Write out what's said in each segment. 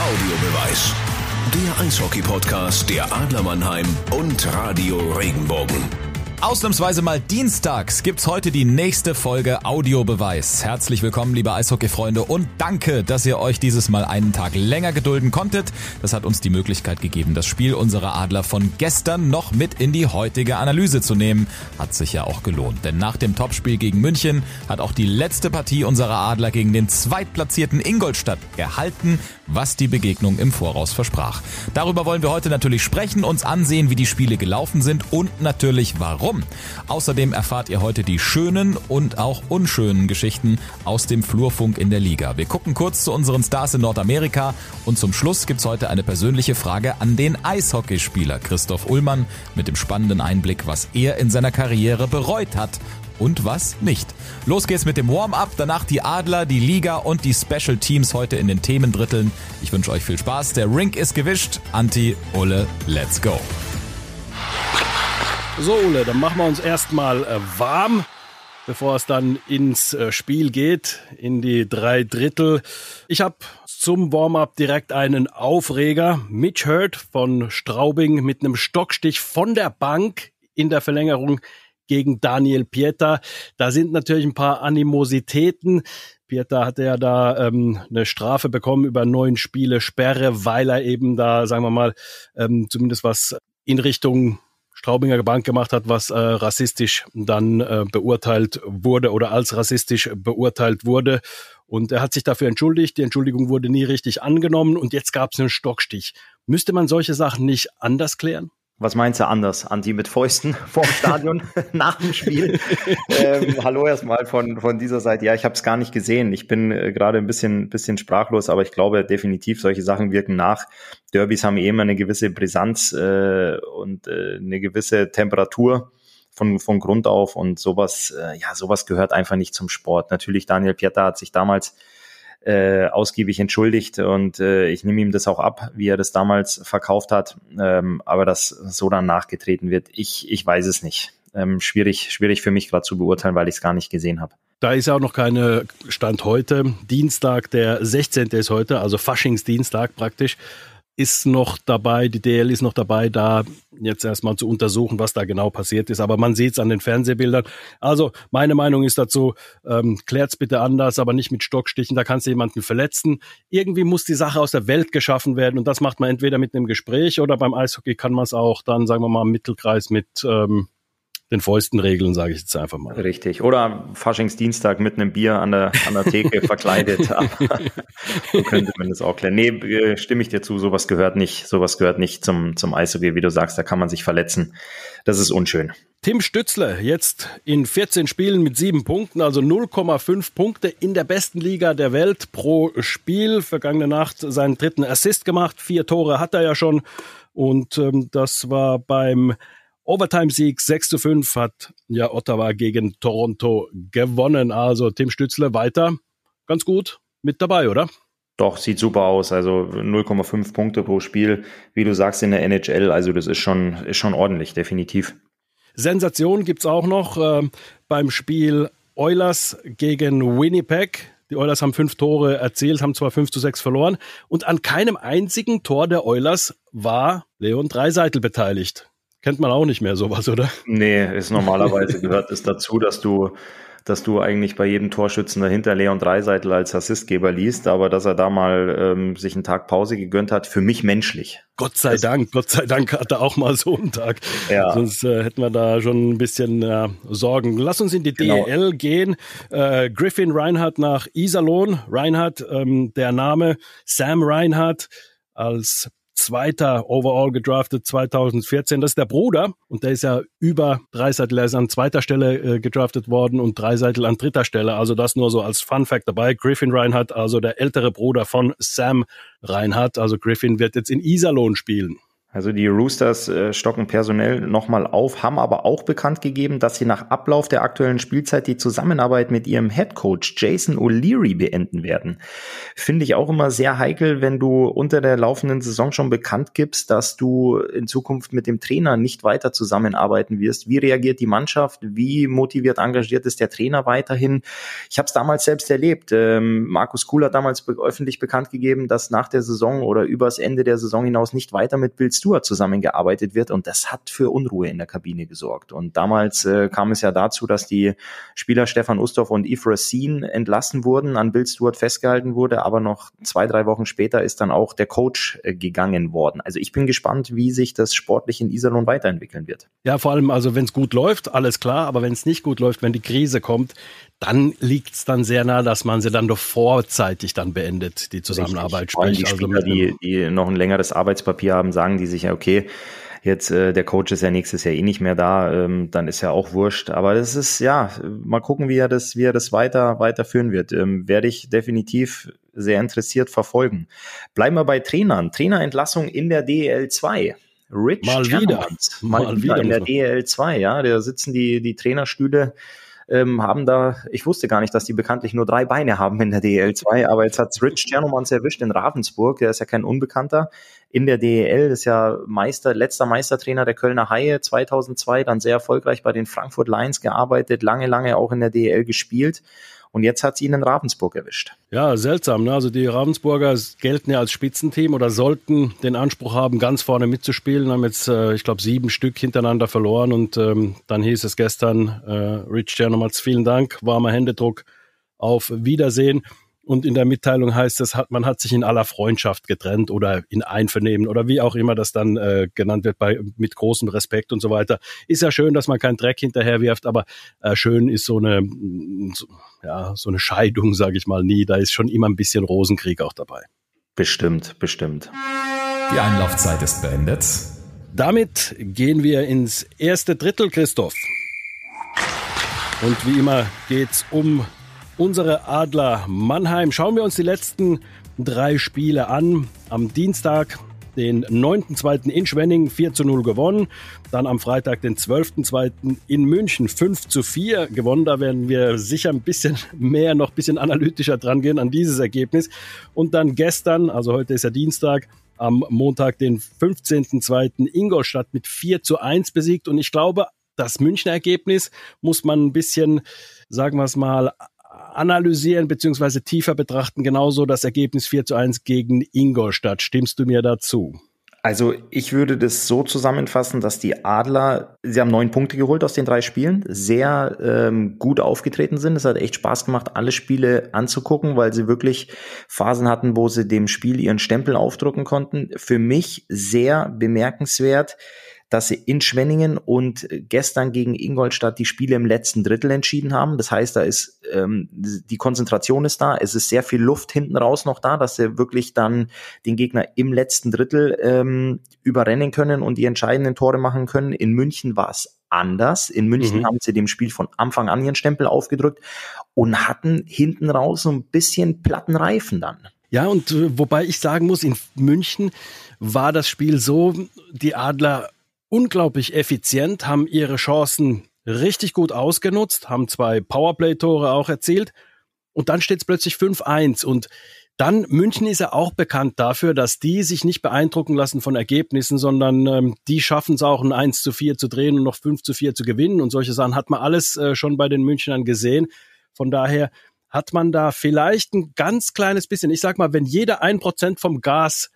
Audiobeweis. Der Eishockey-Podcast der Adler Mannheim und Radio Regenbogen. Ausnahmsweise mal dienstags gibt's heute die nächste Folge Audiobeweis. Herzlich willkommen, liebe Eishockey-Freunde und danke, dass ihr euch dieses Mal einen Tag länger gedulden konntet. Das hat uns die Möglichkeit gegeben, das Spiel unserer Adler von gestern noch mit in die heutige Analyse zu nehmen. Hat sich ja auch gelohnt, denn nach dem Topspiel gegen München hat auch die letzte Partie unserer Adler gegen den zweitplatzierten Ingolstadt gehalten, was die Begegnung im Voraus versprach. Darüber wollen wir heute natürlich sprechen, uns ansehen, wie die Spiele gelaufen sind und natürlich warum warum. Außerdem erfahrt ihr heute die schönen und auch unschönen Geschichten aus dem Flurfunk in der Liga. Wir gucken kurz zu unseren Stars in Nordamerika und zum Schluss gibt's heute eine persönliche Frage an den Eishockeyspieler Christoph Ullmann mit dem spannenden Einblick, was er in seiner Karriere bereut hat und was nicht. Los geht's mit dem Warm-up, danach die Adler, die Liga und die Special Teams heute in den Themendritteln. Ich wünsche euch viel Spaß. Der Rink ist gewischt. Anti, Ulle, let's go. So, Ole, dann machen wir uns erstmal äh, warm, bevor es dann ins äh, Spiel geht, in die drei Drittel. Ich habe zum Warm-up direkt einen Aufreger. Mitch Hurt von Straubing mit einem Stockstich von der Bank in der Verlängerung gegen Daniel Pieter. Da sind natürlich ein paar Animositäten. Pieter hatte ja da ähm, eine Strafe bekommen über neun Spiele Sperre, weil er eben da, sagen wir mal, ähm, zumindest was in Richtung Straubinger Bank gemacht hat, was äh, rassistisch dann äh, beurteilt wurde oder als rassistisch beurteilt wurde. Und er hat sich dafür entschuldigt. Die Entschuldigung wurde nie richtig angenommen und jetzt gab es einen Stockstich. Müsste man solche Sachen nicht anders klären? Was meinst du anders? Anti mit Fäusten vorm Stadion nach dem Spiel? ähm, hallo erstmal von, von dieser Seite. Ja, ich habe es gar nicht gesehen. Ich bin äh, gerade ein bisschen, bisschen sprachlos, aber ich glaube definitiv, solche Sachen wirken nach. Derbys haben eh immer eine gewisse Brisanz äh, und äh, eine gewisse Temperatur von, von Grund auf und sowas, äh, ja, sowas gehört einfach nicht zum Sport. Natürlich, Daniel Pieter hat sich damals äh, ausgiebig entschuldigt und äh, ich nehme ihm das auch ab, wie er das damals verkauft hat. Ähm, aber dass so dann nachgetreten wird, ich, ich weiß es nicht. Ähm, schwierig, schwierig für mich gerade zu beurteilen, weil ich es gar nicht gesehen habe. Da ist ja auch noch keine Stand heute. Dienstag, der 16. ist heute, also Faschingsdienstag praktisch ist noch dabei, die DL ist noch dabei, da jetzt erstmal zu untersuchen, was da genau passiert ist. Aber man sieht es an den Fernsehbildern. Also meine Meinung ist dazu, ähm, klärt's bitte anders, aber nicht mit Stockstichen, da kannst du jemanden verletzen. Irgendwie muss die Sache aus der Welt geschaffen werden und das macht man entweder mit einem Gespräch oder beim Eishockey kann man es auch dann, sagen wir mal, im Mittelkreis mit ähm, den Fäusten regeln, sage ich jetzt einfach mal. Richtig. Oder Faschingsdienstag mit einem Bier an der, an der Theke verkleidet. so könnte man das auch klären. Nee, äh, stimme ich dir zu, sowas gehört nicht, sowas gehört nicht zum, zum Eishockey, wie du sagst, da kann man sich verletzen. Das ist unschön. Tim Stützle jetzt in 14 Spielen mit sieben Punkten, also 0,5 Punkte in der besten Liga der Welt pro Spiel. Vergangene Nacht seinen dritten Assist gemacht. Vier Tore hat er ja schon. Und ähm, das war beim Overtime-Sieg 6 zu 5 hat ja Ottawa gegen Toronto gewonnen. Also Tim Stützle weiter ganz gut mit dabei, oder? Doch, sieht super aus. Also 0,5 Punkte pro Spiel, wie du sagst, in der NHL. Also das ist schon, ist schon ordentlich, definitiv. Sensation gibt es auch noch äh, beim Spiel Oilers gegen Winnipeg. Die Oilers haben fünf Tore erzielt, haben zwar 5 zu 6 verloren. Und an keinem einzigen Tor der Oilers war Leon Dreiseitel beteiligt. Kennt man auch nicht mehr sowas, oder? Nee, ist normalerweise gehört es dazu, dass du, dass du eigentlich bei jedem Torschützen dahinter Leon Dreiseitel als Assistgeber liest, aber dass er da mal ähm, sich einen Tag Pause gegönnt hat, für mich menschlich. Gott sei das Dank, Gott sei Dank hat er auch mal so einen Tag. Ja. Sonst äh, hätten wir da schon ein bisschen äh, Sorgen. Lass uns in die genau. DL gehen. Äh, Griffin Reinhardt nach Iserlohn. Reinhardt, ähm, der Name Sam Reinhardt als Zweiter overall gedraftet 2014. Das ist der Bruder und der ist ja über Dreiseitel. Er ist an zweiter Stelle äh, gedraftet worden und Dreiseitel an dritter Stelle. Also das nur so als Fun Fact dabei. Griffin Reinhardt, also der ältere Bruder von Sam Reinhardt. Also Griffin wird jetzt in Iserlohn spielen. Also die Roosters äh, stocken personell nochmal auf, haben aber auch bekannt gegeben, dass sie nach Ablauf der aktuellen Spielzeit die Zusammenarbeit mit ihrem Head Coach Jason O'Leary beenden werden. Finde ich auch immer sehr heikel, wenn du unter der laufenden Saison schon bekannt gibst, dass du in Zukunft mit dem Trainer nicht weiter zusammenarbeiten wirst. Wie reagiert die Mannschaft? Wie motiviert, engagiert ist der Trainer weiterhin? Ich habe es damals selbst erlebt. Ähm, Markus Kuhl hat damals be öffentlich bekannt gegeben, dass nach der Saison oder übers Ende der Saison hinaus nicht weiter mit Bill Stewart zusammengearbeitet wird und das hat für Unruhe in der Kabine gesorgt. Und damals äh, kam es ja dazu, dass die Spieler Stefan Ustorf und Yves Racine entlassen wurden, an Bill Stewart festgehalten wurde, aber noch zwei, drei Wochen später ist dann auch der Coach äh, gegangen worden. Also ich bin gespannt, wie sich das sportlich in Iserlohn weiterentwickeln wird. Ja, vor allem, also wenn es gut läuft, alles klar, aber wenn es nicht gut läuft, wenn die Krise kommt, dann liegt es dann sehr nah, dass man sie dann doch vorzeitig dann beendet, die Zusammenarbeit. Sprich, die also Spieler, die, die noch ein längeres Arbeitspapier haben, sagen die sich ja, okay, jetzt äh, der Coach ist ja nächstes Jahr eh nicht mehr da, ähm, dann ist ja auch wurscht. Aber das ist ja, mal gucken, wie er das, wie er das weiter weiterführen wird. Ähm, werde ich definitiv sehr interessiert verfolgen. Bleiben wir bei Trainern. Trainerentlassung in der DEL 2. Rich mal wieder, mal, mal wieder in der DEL 2, ja, da sitzen die die Trainerstühle ähm, haben da, ich wusste gar nicht, dass die bekanntlich nur drei Beine haben in der DEL 2, aber jetzt hat Rich Chernomans erwischt in Ravensburg, der ist ja kein Unbekannter. In der DEL, ist ja Meister, letzter Meistertrainer der Kölner Haie 2002, dann sehr erfolgreich bei den Frankfurt Lions gearbeitet, lange, lange auch in der DEL gespielt und jetzt hat sie ihn in Ravensburg erwischt. Ja, seltsam. Ne? Also die Ravensburger gelten ja als Spitzenteam oder sollten den Anspruch haben, ganz vorne mitzuspielen. Haben jetzt, äh, ich glaube, sieben Stück hintereinander verloren. Und ähm, dann hieß es gestern, äh, Rich Chair nochmals vielen Dank, warmer Händedruck, auf Wiedersehen. Und in der Mitteilung heißt es, man hat sich in aller Freundschaft getrennt oder in Einvernehmen oder wie auch immer das dann äh, genannt wird, bei, mit großem Respekt und so weiter. Ist ja schön, dass man keinen Dreck hinterher wirft, aber äh, schön ist so eine, so, ja, so eine Scheidung, sage ich mal, nie. Da ist schon immer ein bisschen Rosenkrieg auch dabei. Bestimmt, bestimmt. Die Einlaufzeit ist beendet. Damit gehen wir ins erste Drittel, Christoph. Und wie immer geht's um unsere Adler Mannheim. Schauen wir uns die letzten drei Spiele an. Am Dienstag den 9.2. in Schwenning 4 zu 0 gewonnen. Dann am Freitag den 12.2. in München 5 zu 4 gewonnen. Da werden wir sicher ein bisschen mehr, noch ein bisschen analytischer dran gehen an dieses Ergebnis. Und dann gestern, also heute ist ja Dienstag, am Montag den 15.2. Ingolstadt mit 4 zu 1 besiegt. Und ich glaube, das Münchner Ergebnis muss man ein bisschen, sagen wir es mal, analysieren bzw. tiefer betrachten, genauso das Ergebnis 4 zu 1 gegen Ingolstadt. Stimmst du mir dazu? Also ich würde das so zusammenfassen, dass die Adler, sie haben neun Punkte geholt aus den drei Spielen, sehr ähm, gut aufgetreten sind. Es hat echt Spaß gemacht, alle Spiele anzugucken, weil sie wirklich Phasen hatten, wo sie dem Spiel ihren Stempel aufdrucken konnten. Für mich sehr bemerkenswert, dass sie in Schwenningen und gestern gegen Ingolstadt die Spiele im letzten Drittel entschieden haben. Das heißt, da ist ähm, die Konzentration ist da, es ist sehr viel Luft hinten raus noch da, dass sie wirklich dann den Gegner im letzten Drittel ähm, überrennen können und die entscheidenden Tore machen können. In München war es anders. In München mhm. haben sie dem Spiel von Anfang an ihren Stempel aufgedrückt und hatten hinten raus so ein bisschen platten Reifen dann. Ja, und äh, wobei ich sagen muss, in München war das Spiel so, die Adler unglaublich effizient, haben ihre Chancen richtig gut ausgenutzt, haben zwei Powerplay-Tore auch erzielt. Und dann steht es plötzlich 5-1 und dann München ist ja auch bekannt dafür, dass die sich nicht beeindrucken lassen von Ergebnissen, sondern ähm, die schaffen es auch ein 1 zu 4 zu drehen und noch 5 zu 4 zu gewinnen. Und solche Sachen hat man alles äh, schon bei den Münchnern gesehen. Von daher hat man da vielleicht ein ganz kleines bisschen, ich sag mal, wenn jeder ein Prozent vom Gas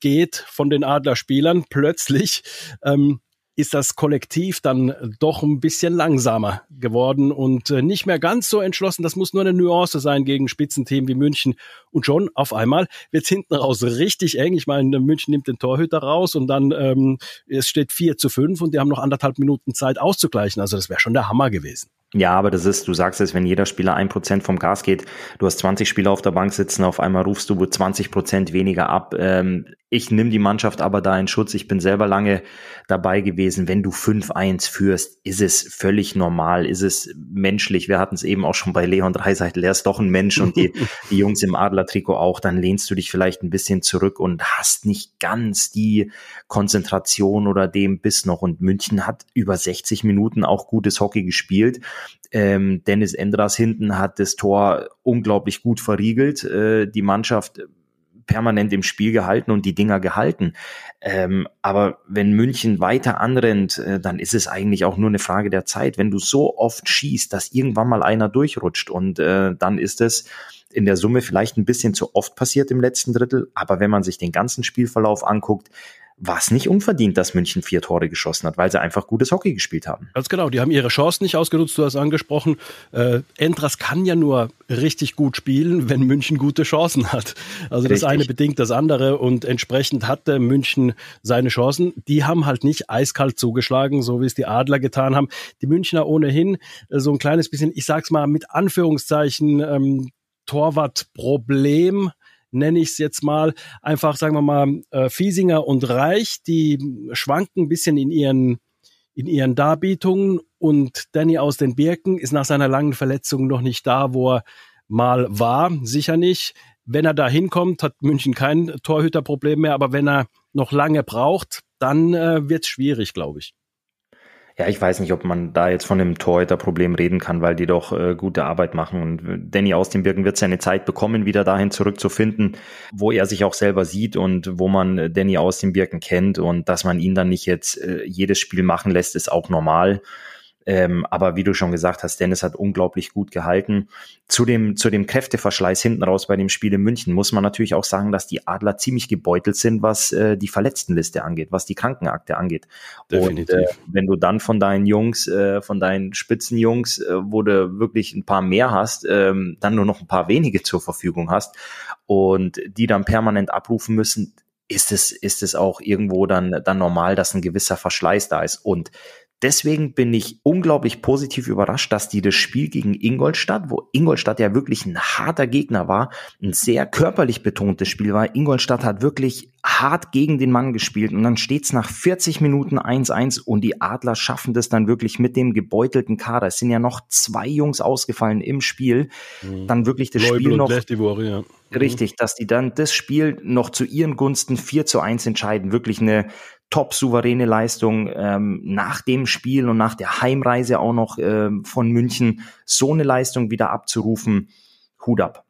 geht von den Adlerspielern, plötzlich ähm, ist das Kollektiv dann doch ein bisschen langsamer geworden und äh, nicht mehr ganz so entschlossen. Das muss nur eine Nuance sein gegen Spitzenteam wie München. Und schon auf einmal wird's hinten raus richtig eng. Ich meine, München nimmt den Torhüter raus und dann ähm, es steht 4 zu 5 und die haben noch anderthalb Minuten Zeit auszugleichen. Also das wäre schon der Hammer gewesen. Ja, aber das ist, du sagst es, wenn jeder Spieler ein Prozent vom Gas geht, du hast 20 Spieler auf der Bank sitzen, auf einmal rufst du 20 Prozent weniger ab. Ähm, Ich nehme die Mannschaft aber da in Schutz. Ich bin selber lange dabei gewesen. Wenn du 5-1 führst, ist es völlig normal, ist es menschlich. Wir hatten es eben auch schon bei Leon Dreiseitel. Er ist doch ein Mensch und die, die Jungs im Adler-Trikot auch. Dann lehnst du dich vielleicht ein bisschen zurück und hast nicht ganz die Konzentration oder dem Biss noch. Und München hat über 60 Minuten auch gutes Hockey gespielt. Ähm, Dennis Endras hinten hat das Tor unglaublich gut verriegelt. Äh, die Mannschaft permanent im Spiel gehalten und die Dinger gehalten. Ähm, aber wenn München weiter anrennt, äh, dann ist es eigentlich auch nur eine Frage der Zeit. Wenn du so oft schießt, dass irgendwann mal einer durchrutscht und äh, dann ist es in der Summe vielleicht ein bisschen zu oft passiert im letzten Drittel. Aber wenn man sich den ganzen Spielverlauf anguckt, war es nicht unverdient, dass München vier Tore geschossen hat, weil sie einfach gutes Hockey gespielt haben. Ganz genau, die haben ihre Chance nicht ausgenutzt, du hast angesprochen. Äh, Entras kann ja nur richtig gut spielen, wenn München gute Chancen hat. Also richtig. das eine bedingt das andere und entsprechend hatte München seine Chancen. Die haben halt nicht eiskalt zugeschlagen, so wie es die Adler getan haben. Die Münchner ohnehin äh, so ein kleines bisschen, ich sag's mal mit Anführungszeichen, ähm, Torwartproblem nenne ich es jetzt mal, einfach, sagen wir mal, äh, Fiesinger und Reich, die schwanken ein bisschen in ihren, in ihren Darbietungen und Danny aus den Birken ist nach seiner langen Verletzung noch nicht da, wo er mal war, sicher nicht. Wenn er da hinkommt, hat München kein Torhüterproblem mehr, aber wenn er noch lange braucht, dann äh, wird es schwierig, glaube ich. Ja, ich weiß nicht, ob man da jetzt von einem Torhüter-Problem reden kann, weil die doch äh, gute Arbeit machen. Und Danny aus dem Birken wird seine Zeit bekommen, wieder dahin zurückzufinden, wo er sich auch selber sieht und wo man Danny aus dem Birken kennt. Und dass man ihn dann nicht jetzt äh, jedes Spiel machen lässt, ist auch normal. Ähm, aber wie du schon gesagt hast, Dennis hat unglaublich gut gehalten. Zu dem, zu dem Kräfteverschleiß hinten raus bei dem Spiel in München muss man natürlich auch sagen, dass die Adler ziemlich gebeutelt sind, was äh, die Verletztenliste angeht, was die Krankenakte angeht. Definitiv. Und äh, wenn du dann von deinen Jungs, äh, von deinen Spitzenjungs, äh, wo du wirklich ein paar mehr hast, ähm, dann nur noch ein paar wenige zur Verfügung hast und die dann permanent abrufen müssen, ist es, ist es auch irgendwo dann, dann normal, dass ein gewisser Verschleiß da ist. Und Deswegen bin ich unglaublich positiv überrascht, dass die das Spiel gegen Ingolstadt, wo Ingolstadt ja wirklich ein harter Gegner war, ein sehr körperlich betontes Spiel war. Ingolstadt hat wirklich hart gegen den Mann gespielt und dann steht's nach 40 Minuten 1-1 und die Adler schaffen das dann wirklich mit dem gebeutelten Kader. Es sind ja noch zwei Jungs ausgefallen im Spiel. Mhm. Dann wirklich das Leubel Spiel noch. Lechtivore, ja. Richtig, dass die dann das Spiel noch zu ihren Gunsten 4 zu 1 entscheiden. Wirklich eine top souveräne Leistung ähm, nach dem Spiel und nach der Heimreise auch noch äh, von München. So eine Leistung wieder abzurufen, Hut ab.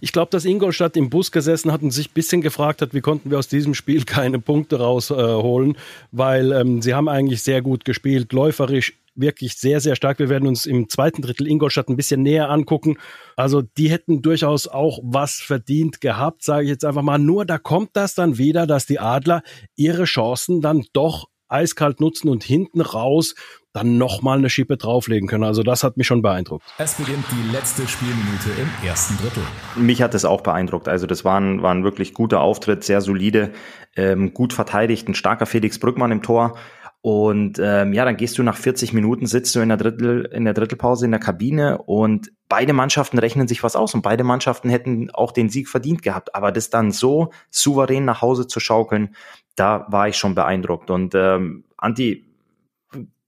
Ich glaube, dass Ingolstadt im Bus gesessen hat und sich ein bisschen gefragt hat, wie konnten wir aus diesem Spiel keine Punkte rausholen, äh, weil ähm, sie haben eigentlich sehr gut gespielt, läuferisch wirklich sehr, sehr stark. Wir werden uns im zweiten Drittel Ingolstadt ein bisschen näher angucken. Also die hätten durchaus auch was verdient gehabt, sage ich jetzt einfach mal. Nur da kommt das dann wieder, dass die Adler ihre Chancen dann doch eiskalt nutzen und hinten raus dann nochmal eine Schippe drauflegen können. Also das hat mich schon beeindruckt. Es beginnt die letzte Spielminute im ersten Drittel. Mich hat es auch beeindruckt. Also das war ein, war ein wirklich guter Auftritt, sehr solide, ähm, gut verteidigt, ein starker Felix Brückmann im Tor. Und ähm, ja, dann gehst du nach 40 Minuten, sitzt du in der Drittel, in der Drittelpause in der Kabine und beide Mannschaften rechnen sich was aus und beide Mannschaften hätten auch den Sieg verdient gehabt. Aber das dann so souverän nach Hause zu schaukeln, da war ich schon beeindruckt. Und ähm, Anti,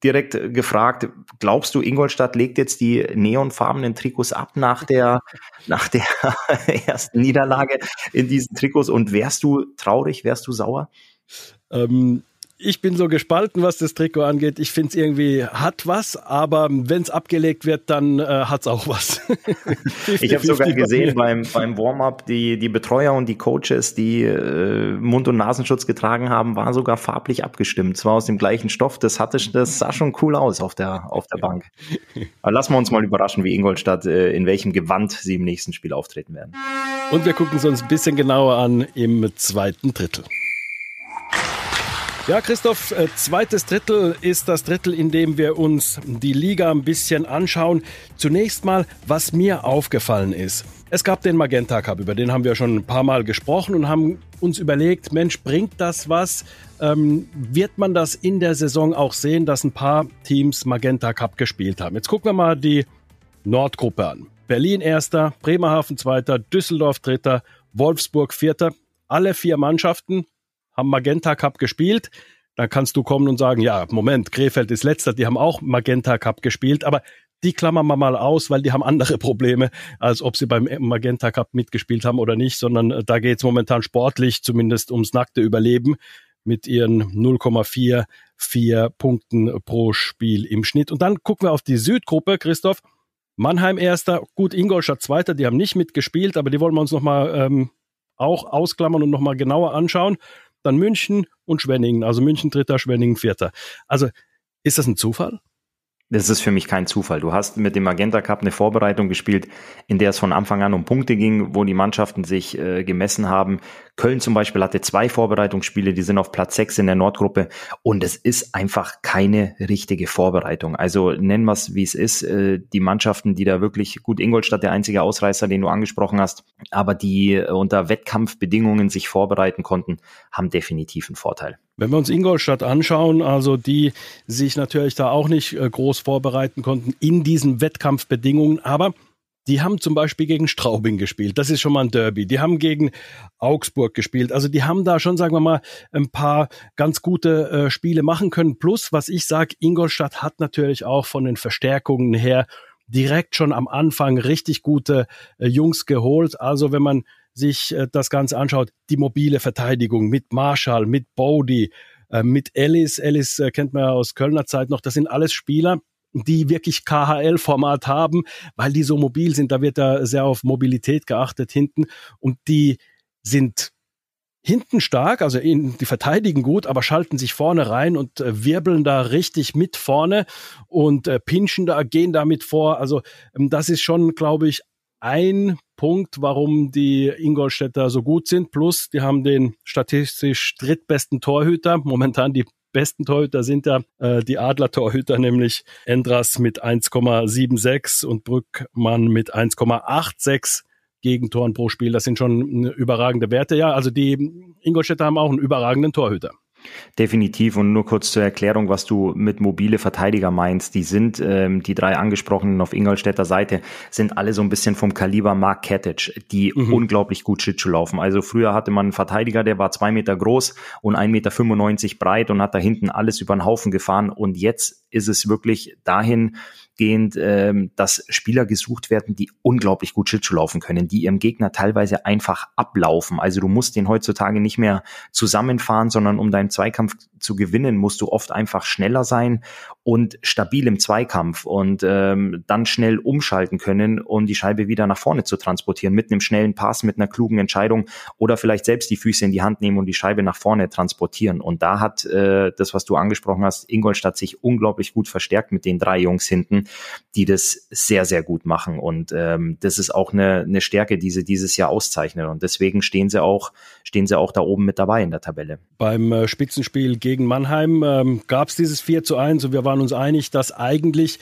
direkt gefragt, glaubst du, Ingolstadt legt jetzt die neonfarbenen Trikots ab nach der, nach der ersten Niederlage in diesen Trikots und wärst du traurig, wärst du sauer? Ähm, ich bin so gespalten, was das Trikot angeht. Ich finde es irgendwie hat was, aber wenn es abgelegt wird, dann äh, hat es auch was. 50, ich habe sogar gesehen beim, beim Warm-up, die, die Betreuer und die Coaches, die äh, Mund- und Nasenschutz getragen haben, waren sogar farblich abgestimmt. Zwar aus dem gleichen Stoff, das hatte das sah schon cool aus auf der, auf der Bank. Aber lassen wir uns mal überraschen, wie Ingolstadt, äh, in welchem Gewand sie im nächsten Spiel auftreten werden. Und wir gucken es uns ein bisschen genauer an im zweiten Drittel. Ja, Christoph, äh, zweites Drittel ist das Drittel, in dem wir uns die Liga ein bisschen anschauen. Zunächst mal, was mir aufgefallen ist. Es gab den Magenta Cup, über den haben wir schon ein paar Mal gesprochen und haben uns überlegt, Mensch, bringt das was? Ähm, wird man das in der Saison auch sehen, dass ein paar Teams Magenta Cup gespielt haben? Jetzt gucken wir mal die Nordgruppe an. Berlin erster, Bremerhaven zweiter, Düsseldorf dritter, Wolfsburg vierter. Alle vier Mannschaften haben Magenta Cup gespielt. Dann kannst du kommen und sagen, ja, Moment, Krefeld ist letzter, die haben auch Magenta Cup gespielt, aber die klammern wir mal aus, weil die haben andere Probleme, als ob sie beim Magenta Cup mitgespielt haben oder nicht, sondern äh, da geht es momentan sportlich zumindest ums nackte Überleben mit ihren 0,44 Punkten pro Spiel im Schnitt. Und dann gucken wir auf die Südgruppe, Christoph. Mannheim erster, gut, Ingolstadt zweiter, die haben nicht mitgespielt, aber die wollen wir uns nochmal ähm, auch ausklammern und nochmal genauer anschauen. Dann München und Schwenningen, also München dritter, Schwenningen vierter. Also ist das ein Zufall? Das ist für mich kein Zufall. Du hast mit dem Magenta Cup eine Vorbereitung gespielt, in der es von Anfang an um Punkte ging, wo die Mannschaften sich äh, gemessen haben. Köln zum Beispiel hatte zwei Vorbereitungsspiele, die sind auf Platz sechs in der Nordgruppe und es ist einfach keine richtige Vorbereitung. Also nennen wir es, wie es ist. Äh, die Mannschaften, die da wirklich gut, Ingolstadt der einzige Ausreißer, den du angesprochen hast, aber die äh, unter Wettkampfbedingungen sich vorbereiten konnten, haben definitiv einen Vorteil. Wenn wir uns Ingolstadt anschauen, also die sich natürlich da auch nicht äh, groß vorbereiten konnten in diesen Wettkampfbedingungen, aber die haben zum Beispiel gegen Straubing gespielt. Das ist schon mal ein Derby. Die haben gegen Augsburg gespielt. Also die haben da schon, sagen wir mal, ein paar ganz gute äh, Spiele machen können. Plus, was ich sage, Ingolstadt hat natürlich auch von den Verstärkungen her direkt schon am Anfang richtig gute äh, Jungs geholt. Also wenn man sich äh, das Ganze anschaut, die mobile Verteidigung mit Marshall, mit Bodie, äh, mit Ellis. Ellis äh, kennt man ja aus Kölner Zeit noch. Das sind alles Spieler, die wirklich KHL-Format haben, weil die so mobil sind. Da wird da sehr auf Mobilität geachtet hinten und die sind hinten stark, also in, die verteidigen gut, aber schalten sich vorne rein und äh, wirbeln da richtig mit vorne und äh, pinchen da, gehen damit vor. Also ähm, das ist schon, glaube ich, ein Punkt, warum die Ingolstädter so gut sind. Plus, die haben den statistisch drittbesten Torhüter. Momentan die besten Torhüter sind ja äh, die Adler-Torhüter, nämlich Endras mit 1,76 und Brückmann mit 1,86 Gegentoren pro Spiel. Das sind schon überragende Werte. Ja, also die Ingolstädter haben auch einen überragenden Torhüter. Definitiv und nur kurz zur Erklärung, was du mit mobile Verteidiger meinst. Die sind, ähm, die drei angesprochenen auf Ingolstädter Seite, sind alle so ein bisschen vom Kaliber Mark Katic, die mhm. unglaublich gut Schlittschuh laufen. Also früher hatte man einen Verteidiger, der war zwei Meter groß und 1,95 Meter breit und hat da hinten alles über den Haufen gefahren und jetzt ist es wirklich dahin, gehend, ähm, dass Spieler gesucht werden, die unglaublich gut Schlittschuh laufen können, die ihrem Gegner teilweise einfach ablaufen. Also du musst den heutzutage nicht mehr zusammenfahren, sondern um deinen Zweikampf zu gewinnen, musst du oft einfach schneller sein und stabil im Zweikampf und ähm, dann schnell umschalten können, um die Scheibe wieder nach vorne zu transportieren mit einem schnellen Pass, mit einer klugen Entscheidung oder vielleicht selbst die Füße in die Hand nehmen und die Scheibe nach vorne transportieren. Und da hat äh, das, was du angesprochen hast, Ingolstadt sich unglaublich gut verstärkt mit den drei Jungs hinten, die das sehr, sehr gut machen. Und ähm, das ist auch eine, eine Stärke, die sie dieses Jahr auszeichnen. Und deswegen stehen sie auch, stehen sie auch da oben mit dabei in der Tabelle. Beim äh, Spitzenspiel gegen Mannheim ähm, gab es dieses 4 zu 1 und wir waren uns einig, dass eigentlich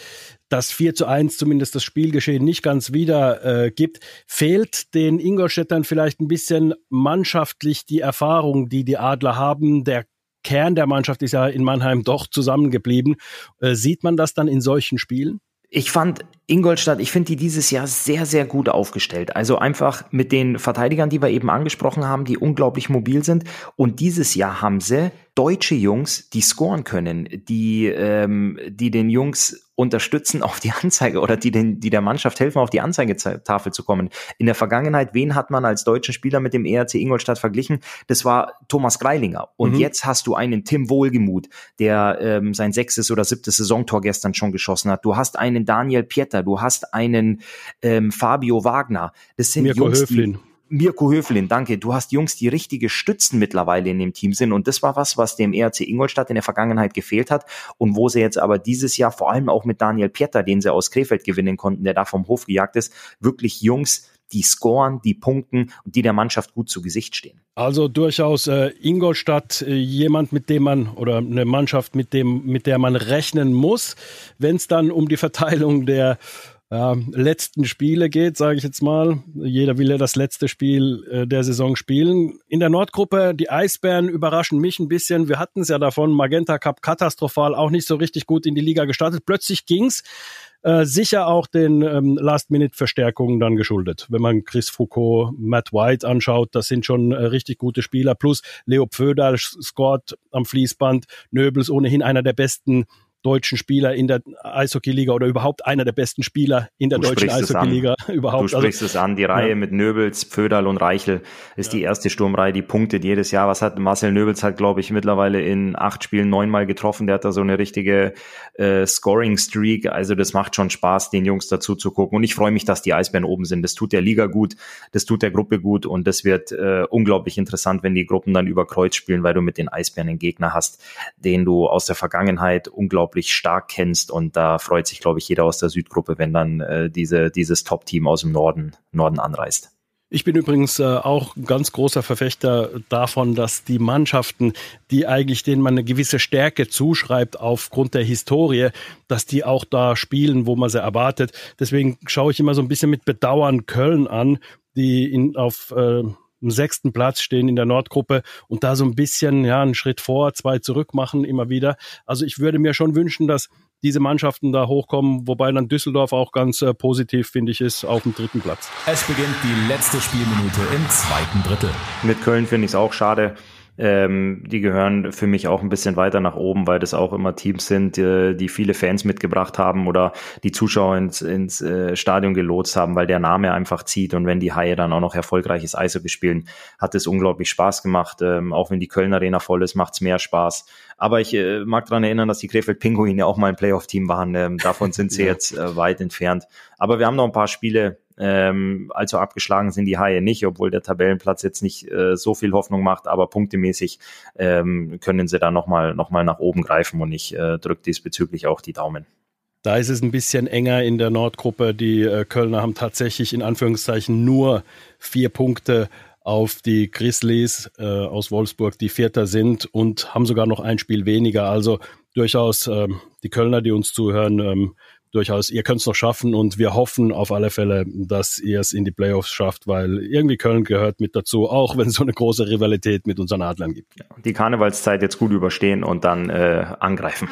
das 4 zu 1 zumindest das Spielgeschehen nicht ganz wieder äh, gibt. Fehlt den Ingolstädtern vielleicht ein bisschen mannschaftlich die Erfahrung, die die Adler haben, der Kern der Mannschaft ist ja in Mannheim doch zusammengeblieben. Äh, sieht man das dann in solchen Spielen? Ich fand Ingolstadt, ich finde die dieses Jahr sehr, sehr gut aufgestellt. Also einfach mit den Verteidigern, die wir eben angesprochen haben, die unglaublich mobil sind. Und dieses Jahr haben sie deutsche Jungs, die scoren können, die, ähm, die den Jungs unterstützen, auf die Anzeige oder die, den, die der Mannschaft helfen, auf die Anzeigetafel zu kommen. In der Vergangenheit, wen hat man als deutschen Spieler mit dem ERC Ingolstadt verglichen? Das war Thomas Greilinger. Und mhm. jetzt hast du einen Tim Wohlgemuth, der ähm, sein sechstes oder siebtes Saisontor gestern schon geschossen hat. Du hast einen Daniel Pieter, du hast einen ähm, Fabio Wagner. Das sind Mirko Jungs, Höflin. die Mirko Höflin, danke. Du hast Jungs, die richtige Stützen mittlerweile in dem Team sind. Und das war was, was dem ERC Ingolstadt in der Vergangenheit gefehlt hat. Und wo sie jetzt aber dieses Jahr, vor allem auch mit Daniel Pieter, den sie aus Krefeld gewinnen konnten, der da vom Hof gejagt ist, wirklich Jungs, die scoren, die punkten und die der Mannschaft gut zu Gesicht stehen. Also durchaus äh, Ingolstadt äh, jemand, mit dem man oder eine Mannschaft, mit dem mit der man rechnen muss, wenn es dann um die Verteilung der ja, letzten Spiele geht, sage ich jetzt mal. Jeder will ja das letzte Spiel äh, der Saison spielen. In der Nordgruppe, die Eisbären überraschen mich ein bisschen. Wir hatten es ja davon, Magenta Cup katastrophal, auch nicht so richtig gut in die Liga gestartet. Plötzlich ging's. Äh, sicher auch den ähm, Last-Minute-Verstärkungen dann geschuldet. Wenn man Chris Foucault, Matt White anschaut, das sind schon äh, richtig gute Spieler. Plus Leo Pföderl scored am Fließband. Nöbels ohnehin einer der besten deutschen Spieler in der Eishockey-Liga oder überhaupt einer der besten Spieler in der du deutschen Eishockey-Liga überhaupt. Du sprichst also, es an, die Reihe ja. mit Nöbels, Pföderl und Reichel ist ja. die erste Sturmreihe, die punktet jedes Jahr. Was hat Marcel Nöbels hat, glaube ich, mittlerweile in acht Spielen neunmal getroffen. Der hat da so eine richtige äh, Scoring-Streak. Also das macht schon Spaß, den Jungs dazu zu gucken. Und ich freue mich, dass die Eisbären oben sind. Das tut der Liga gut, das tut der Gruppe gut und das wird äh, unglaublich interessant, wenn die Gruppen dann über Kreuz spielen, weil du mit den Eisbären einen Gegner hast, den du aus der Vergangenheit unglaublich unglaublich stark kennst und da freut sich, glaube ich, jeder aus der Südgruppe, wenn dann äh, diese, dieses Top-Team aus dem Norden, Norden anreist. Ich bin übrigens äh, auch ganz großer Verfechter davon, dass die Mannschaften, die eigentlich denen man eine gewisse Stärke zuschreibt aufgrund der Historie, dass die auch da spielen, wo man sie erwartet. Deswegen schaue ich immer so ein bisschen mit Bedauern Köln an, die in, auf äh, im sechsten Platz stehen in der Nordgruppe und da so ein bisschen ja einen Schritt vor, zwei zurück machen immer wieder. Also ich würde mir schon wünschen, dass diese Mannschaften da hochkommen, wobei dann Düsseldorf auch ganz äh, positiv, finde ich, ist auf dem dritten Platz. Es beginnt die letzte Spielminute im zweiten Drittel. Mit Köln finde ich es auch schade. Ähm, die gehören für mich auch ein bisschen weiter nach oben, weil das auch immer Teams sind, die, die viele Fans mitgebracht haben oder die Zuschauer ins, ins äh, Stadion gelotst haben, weil der Name einfach zieht. Und wenn die Haie dann auch noch erfolgreiches Eishockey spielen, hat es unglaublich Spaß gemacht. Ähm, auch wenn die Köln Arena voll ist, macht es mehr Spaß. Aber ich äh, mag daran erinnern, dass die Krefeld Pinguine ja auch mal ein Playoff-Team waren. Ähm, davon sind sie ja. jetzt äh, weit entfernt. Aber wir haben noch ein paar Spiele ähm, also abgeschlagen sind die Haie nicht, obwohl der Tabellenplatz jetzt nicht äh, so viel Hoffnung macht, aber punktemäßig ähm, können sie da nochmal noch mal nach oben greifen und ich äh, drücke diesbezüglich auch die Daumen. Da ist es ein bisschen enger in der Nordgruppe. Die äh, Kölner haben tatsächlich in Anführungszeichen nur vier Punkte auf die Grizzlies äh, aus Wolfsburg, die Vierter sind und haben sogar noch ein Spiel weniger. Also durchaus ähm, die Kölner, die uns zuhören, ähm, durchaus, ihr könnt es noch schaffen und wir hoffen auf alle Fälle, dass ihr es in die Playoffs schafft, weil irgendwie Köln gehört mit dazu, auch wenn es so eine große Rivalität mit unseren Adlern gibt. Die Karnevalszeit jetzt gut überstehen und dann äh, angreifen.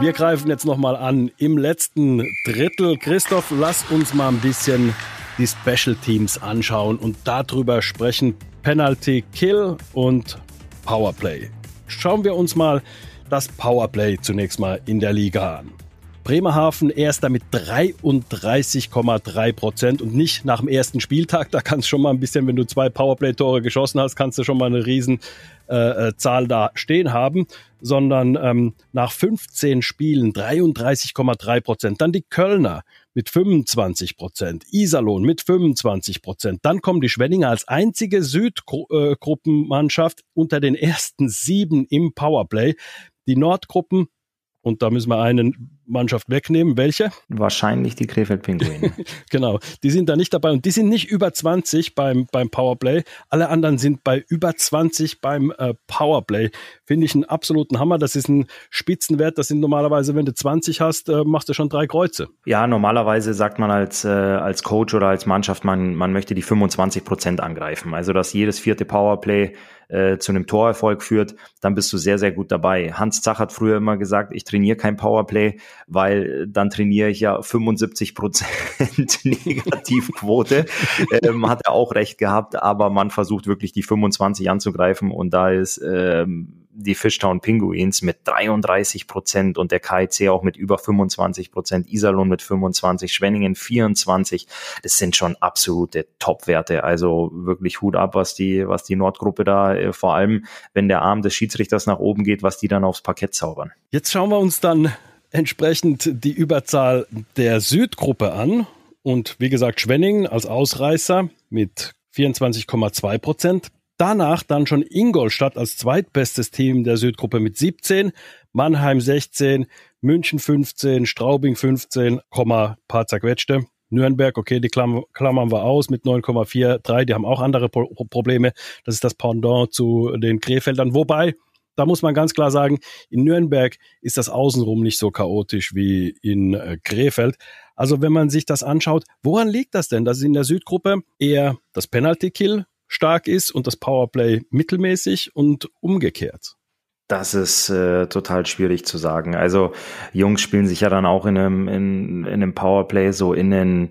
Wir greifen jetzt nochmal an im letzten Drittel. Christoph, lass uns mal ein bisschen die Special Teams anschauen und darüber sprechen. Penalty Kill und Powerplay. Schauen wir uns mal das Powerplay zunächst mal in der Liga an. Bremerhaven erster mit 33,3 Prozent und nicht nach dem ersten Spieltag. Da kannst schon mal ein bisschen, wenn du zwei Powerplay-Tore geschossen hast, kannst du schon mal eine riesen äh, äh da stehen haben, sondern ähm, nach 15 Spielen 33,3 Prozent. Dann die Kölner mit 25 Prozent, Iserlohn mit 25 Prozent. Dann kommen die Schwenninger als einzige Südgruppenmannschaft unter den ersten sieben im Powerplay. Die Nordgruppen und da müssen wir eine Mannschaft wegnehmen. Welche? Wahrscheinlich die Krefeld Pinguine. genau, die sind da nicht dabei und die sind nicht über 20 beim, beim Powerplay. Alle anderen sind bei über 20 beim äh, Powerplay. Finde ich einen absoluten Hammer. Das ist ein Spitzenwert. Das sind normalerweise, wenn du 20 hast, äh, machst du schon drei Kreuze. Ja, normalerweise sagt man als, äh, als Coach oder als Mannschaft, man, man möchte die 25 Prozent angreifen. Also, dass jedes vierte Powerplay äh, zu einem Torerfolg führt, dann bist du sehr, sehr gut dabei. Hans Zach hat früher immer gesagt, ich trainiere kein Powerplay, weil dann trainiere ich ja 75 Prozent Negativquote. ähm, hat er auch recht gehabt, aber man versucht wirklich die 25 anzugreifen und da ist ähm, die Fishtown Pinguins mit 33 Prozent und der KIC auch mit über 25 Prozent, Iserlohn mit 25, Schwenningen 24. Das sind schon absolute Top-Werte. Also wirklich Hut ab, was die, was die Nordgruppe da, äh, vor allem wenn der Arm des Schiedsrichters nach oben geht, was die dann aufs Parkett zaubern. Jetzt schauen wir uns dann entsprechend die Überzahl der Südgruppe an. Und wie gesagt, Schwenningen als Ausreißer mit 24,2 Prozent. Danach dann schon Ingolstadt als zweitbestes Team der Südgruppe mit 17, Mannheim 16, München 15, Straubing 15, paar zerquetschte. Nürnberg, okay, die klammern wir aus mit 9,43, die haben auch andere Pro Probleme. Das ist das Pendant zu den Krefeldern. Wobei, da muss man ganz klar sagen, in Nürnberg ist das Außenrum nicht so chaotisch wie in äh, Krefeld. Also wenn man sich das anschaut, woran liegt das denn, dass in der Südgruppe eher das Penalty Kill stark ist und das Powerplay mittelmäßig und umgekehrt? Das ist äh, total schwierig zu sagen. Also Jungs spielen sich ja dann auch in einem, in, in einem Powerplay so in den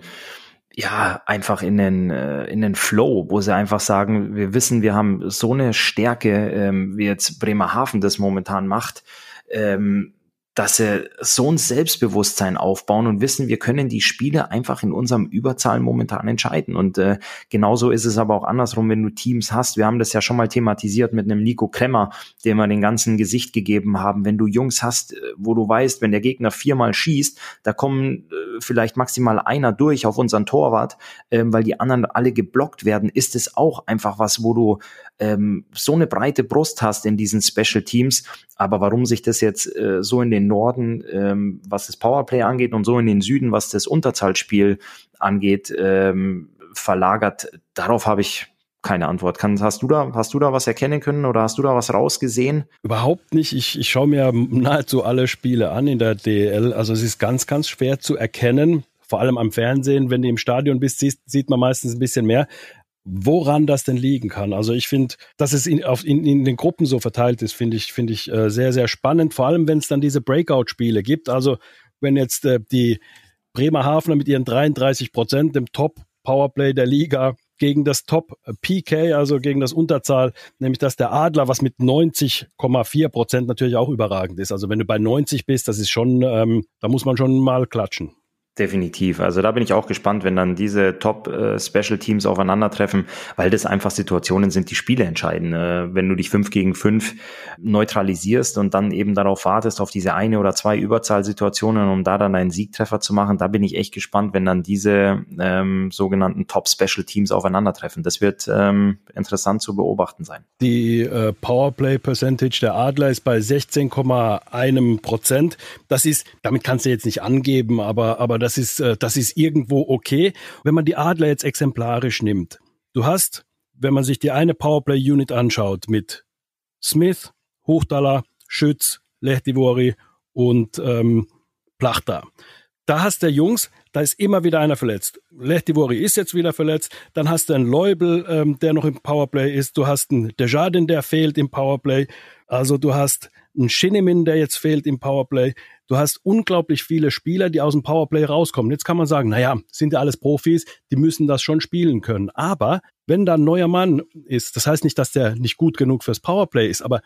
ja, einfach in den, äh, in den Flow, wo sie einfach sagen, wir wissen, wir haben so eine Stärke, ähm, wie jetzt Bremerhaven das momentan macht, ähm, dass sie so ein Selbstbewusstsein aufbauen und wissen, wir können die Spiele einfach in unserem Überzahl momentan entscheiden. Und äh, genauso ist es aber auch andersrum, wenn du Teams hast. Wir haben das ja schon mal thematisiert mit einem Nico Kremmer, dem wir den ganzen Gesicht gegeben haben. Wenn du Jungs hast, äh, wo du weißt, wenn der Gegner viermal schießt, da kommen äh, vielleicht maximal einer durch auf unseren Torwart, äh, weil die anderen alle geblockt werden, ist es auch einfach was, wo du ähm, so eine breite Brust hast in diesen Special Teams. Aber warum sich das jetzt äh, so in den Norden, ähm, was das Powerplay angeht, und so in den Süden, was das Unterzahlspiel angeht, ähm, verlagert, darauf habe ich keine Antwort. Kann, hast du da, hast du da was erkennen können oder hast du da was rausgesehen? Überhaupt nicht. Ich, ich schaue mir nahezu alle Spiele an in der DL. Also es ist ganz, ganz schwer zu erkennen. Vor allem am Fernsehen, wenn du im Stadion bist, siehst, sieht man meistens ein bisschen mehr woran das denn liegen kann. Also ich finde, dass es in, auf, in, in den Gruppen so verteilt ist, finde ich, finde ich äh, sehr, sehr spannend. Vor allem, wenn es dann diese Breakout-Spiele gibt. Also wenn jetzt äh, die Bremerhavener mit ihren 33 Prozent im Top-Powerplay der Liga gegen das Top PK, also gegen das Unterzahl, nämlich dass der Adler, was mit 90,4 Prozent natürlich auch überragend ist. Also wenn du bei 90 bist, das ist schon, ähm, da muss man schon mal klatschen. Definitiv. Also da bin ich auch gespannt, wenn dann diese Top-Special-Teams äh, aufeinandertreffen, weil das einfach Situationen sind, die Spiele entscheiden. Äh, wenn du dich fünf gegen fünf neutralisierst und dann eben darauf wartest, auf diese eine oder zwei Überzahlsituationen, um da dann einen Siegtreffer zu machen, da bin ich echt gespannt, wenn dann diese ähm, sogenannten Top-Special-Teams aufeinandertreffen. Das wird ähm, interessant zu beobachten sein. Die äh, Powerplay-Percentage der Adler ist bei 16,1 Prozent. Das ist, damit kannst du jetzt nicht angeben, aber, aber das ist, äh, das ist irgendwo okay. Wenn man die Adler jetzt exemplarisch nimmt, du hast, wenn man sich die eine Powerplay-Unit anschaut mit Smith, Hochdaler, Schütz, Lehtivori und ähm, Plachter. Da hast du Jungs, da ist immer wieder einer verletzt. Lehtivori ist jetzt wieder verletzt. Dann hast du einen Leubel, ähm, der noch im Powerplay ist. Du hast einen Desjardins, der fehlt im Powerplay. Also du hast einen Shinnimin, der jetzt fehlt im Powerplay. Du hast unglaublich viele Spieler, die aus dem Powerplay rauskommen. Jetzt kann man sagen, naja, sind ja alles Profis, die müssen das schon spielen können. Aber wenn da ein neuer Mann ist, das heißt nicht, dass der nicht gut genug fürs Powerplay ist, aber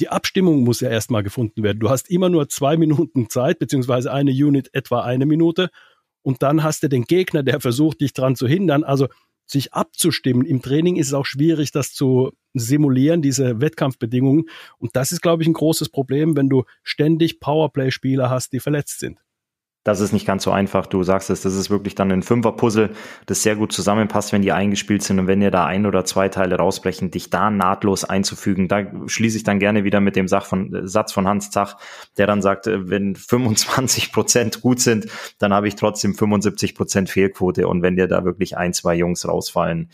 die Abstimmung muss ja erstmal gefunden werden. Du hast immer nur zwei Minuten Zeit, beziehungsweise eine Unit etwa eine Minute. Und dann hast du den Gegner, der versucht, dich dran zu hindern. Also sich abzustimmen. Im Training ist es auch schwierig, das zu simulieren, diese Wettkampfbedingungen. Und das ist, glaube ich, ein großes Problem, wenn du ständig Powerplay-Spieler hast, die verletzt sind das ist nicht ganz so einfach. Du sagst es, das ist wirklich dann ein Fünfer-Puzzle, das sehr gut zusammenpasst, wenn die eingespielt sind und wenn dir da ein oder zwei Teile rausbrechen, dich da nahtlos einzufügen. Da schließe ich dann gerne wieder mit dem von, Satz von Hans Zach, der dann sagt, äh, wenn 25 Prozent gut sind, dann habe ich trotzdem 75 Prozent Fehlquote und wenn dir da wirklich ein, zwei Jungs rausfallen,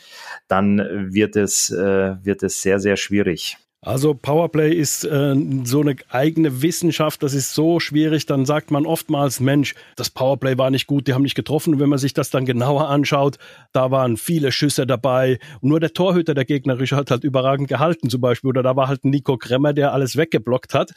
dann wird es, äh, wird es sehr, sehr schwierig. Also Powerplay ist äh, so eine eigene Wissenschaft, das ist so schwierig. Dann sagt man oftmals, Mensch, das Powerplay war nicht gut, die haben nicht getroffen. Und wenn man sich das dann genauer anschaut, da waren viele Schüsse dabei. Und nur der Torhüter, der gegnerische, hat halt überragend gehalten zum Beispiel. Oder da war halt Nico Kremmer, der alles weggeblockt hat.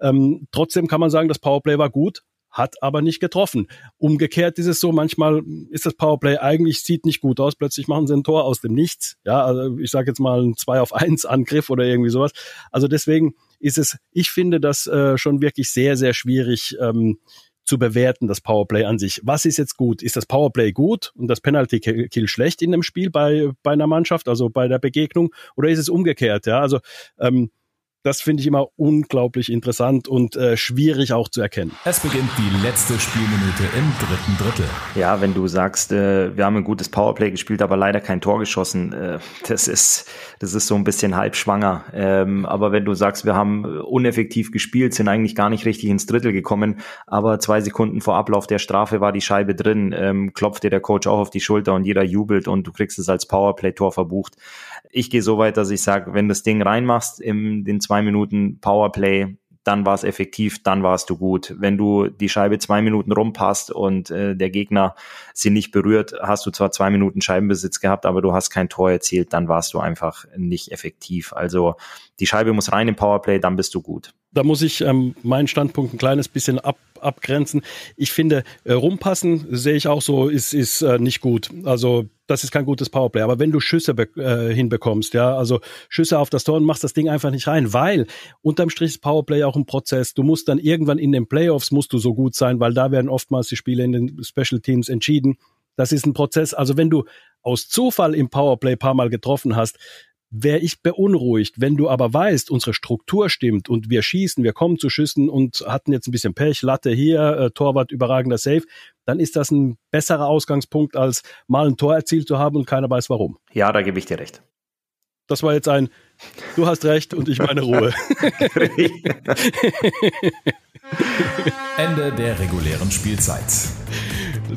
Ähm, trotzdem kann man sagen, das Powerplay war gut hat aber nicht getroffen. Umgekehrt ist es so, manchmal ist das Powerplay eigentlich sieht nicht gut aus, plötzlich machen sie ein Tor aus dem Nichts. Ja, also ich sage jetzt mal ein 2 auf 1 Angriff oder irgendwie sowas. Also deswegen ist es, ich finde das äh, schon wirklich sehr, sehr schwierig ähm, zu bewerten, das Powerplay an sich. Was ist jetzt gut? Ist das Powerplay gut und das Penalty Kill schlecht in dem Spiel bei, bei einer Mannschaft, also bei der Begegnung? Oder ist es umgekehrt? Ja, also ähm, das finde ich immer unglaublich interessant und äh, schwierig auch zu erkennen. Es beginnt die letzte Spielminute im dritten Drittel. Ja, wenn du sagst, äh, wir haben ein gutes Powerplay gespielt, aber leider kein Tor geschossen, äh, das ist das ist so ein bisschen halbschwanger. Ähm, aber wenn du sagst, wir haben uneffektiv gespielt, sind eigentlich gar nicht richtig ins Drittel gekommen, aber zwei Sekunden vor Ablauf der Strafe war die Scheibe drin, ähm, klopft dir der Coach auch auf die Schulter und jeder jubelt und du kriegst es als Powerplay-Tor verbucht. Ich gehe so weit, dass ich sage, wenn du das Ding reinmachst in den zwei Minuten Powerplay, dann war es effektiv, dann warst du gut. Wenn du die Scheibe zwei Minuten rumpasst und äh, der Gegner sie nicht berührt, hast du zwar zwei Minuten Scheibenbesitz gehabt, aber du hast kein Tor erzielt, dann warst du einfach nicht effektiv. Also die Scheibe muss rein im Powerplay, dann bist du gut. Da muss ich ähm, meinen Standpunkt ein kleines bisschen ab, abgrenzen. Ich finde, äh, rumpassen sehe ich auch so, ist, ist äh, nicht gut. Also das ist kein gutes Powerplay. Aber wenn du Schüsse äh, hinbekommst, ja, also Schüsse auf das Tor und machst das Ding einfach nicht rein, weil unterm Strich ist Powerplay auch ein Prozess. Du musst dann irgendwann in den Playoffs musst du so gut sein, weil da werden oftmals die Spiele in den Special Teams entschieden. Das ist ein Prozess. Also wenn du aus Zufall im Powerplay paar Mal getroffen hast, wäre ich beunruhigt. Wenn du aber weißt, unsere Struktur stimmt und wir schießen, wir kommen zu Schüssen und hatten jetzt ein bisschen Pech, Latte hier, äh, Torwart überragender Safe, dann ist das ein besserer Ausgangspunkt, als mal ein Tor erzielt zu haben und keiner weiß warum. Ja, da gebe ich dir recht. Das war jetzt ein, du hast recht und ich meine Ruhe. Ende der regulären Spielzeit.